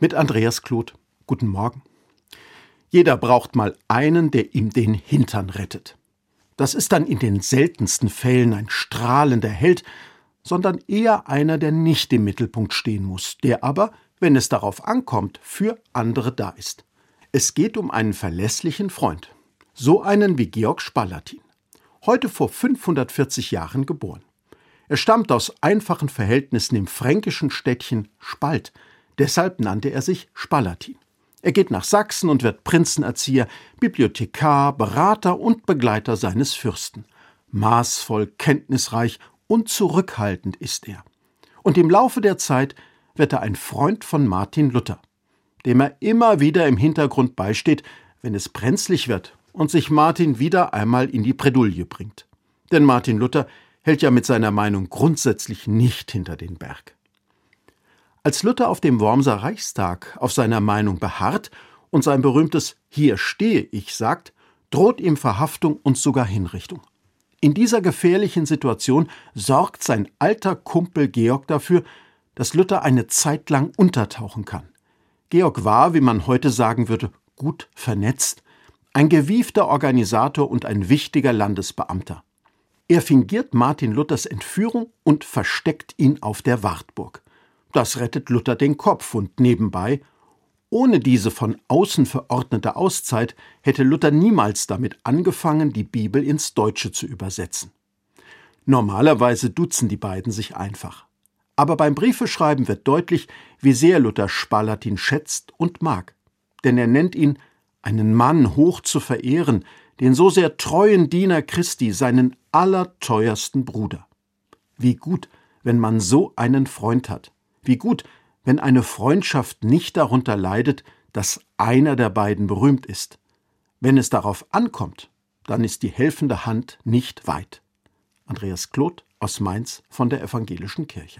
mit Andreas Kloth. Guten Morgen. Jeder braucht mal einen, der ihm den Hintern rettet. Das ist dann in den seltensten Fällen ein strahlender Held, sondern eher einer, der nicht im Mittelpunkt stehen muss, der aber, wenn es darauf ankommt, für andere da ist. Es geht um einen verlässlichen Freund, so einen wie Georg Spalatin, heute vor 540 Jahren geboren. Er stammt aus einfachen Verhältnissen im fränkischen Städtchen Spalt, deshalb nannte er sich Spalatin. Er geht nach Sachsen und wird Prinzenerzieher, Bibliothekar, Berater und Begleiter seines Fürsten. Maßvoll, kenntnisreich und zurückhaltend ist er. Und im Laufe der Zeit wird er ein Freund von Martin Luther, dem er immer wieder im Hintergrund beisteht, wenn es brenzlig wird und sich Martin wieder einmal in die Bredouille bringt. Denn Martin Luther hält ja mit seiner Meinung grundsätzlich nicht hinter den Berg. Als Luther auf dem Wormser Reichstag auf seiner Meinung beharrt und sein berühmtes Hier stehe ich sagt, droht ihm Verhaftung und sogar Hinrichtung. In dieser gefährlichen Situation sorgt sein alter Kumpel Georg dafür, dass Luther eine Zeit lang untertauchen kann. Georg war, wie man heute sagen würde, gut vernetzt, ein gewiefter Organisator und ein wichtiger Landesbeamter. Er fingiert Martin Luthers Entführung und versteckt ihn auf der Wartburg. Das rettet Luther den Kopf und nebenbei, ohne diese von außen verordnete Auszeit hätte Luther niemals damit angefangen, die Bibel ins Deutsche zu übersetzen. Normalerweise duzen die beiden sich einfach. Aber beim Briefeschreiben wird deutlich, wie sehr Luther Spalatin schätzt und mag. Denn er nennt ihn einen Mann hoch zu verehren, den so sehr treuen Diener Christi, seinen allerteuersten Bruder. Wie gut, wenn man so einen Freund hat. Wie gut, wenn eine Freundschaft nicht darunter leidet, dass einer der beiden berühmt ist. Wenn es darauf ankommt, dann ist die helfende Hand nicht weit. Andreas Kloth aus Mainz von der Evangelischen Kirche.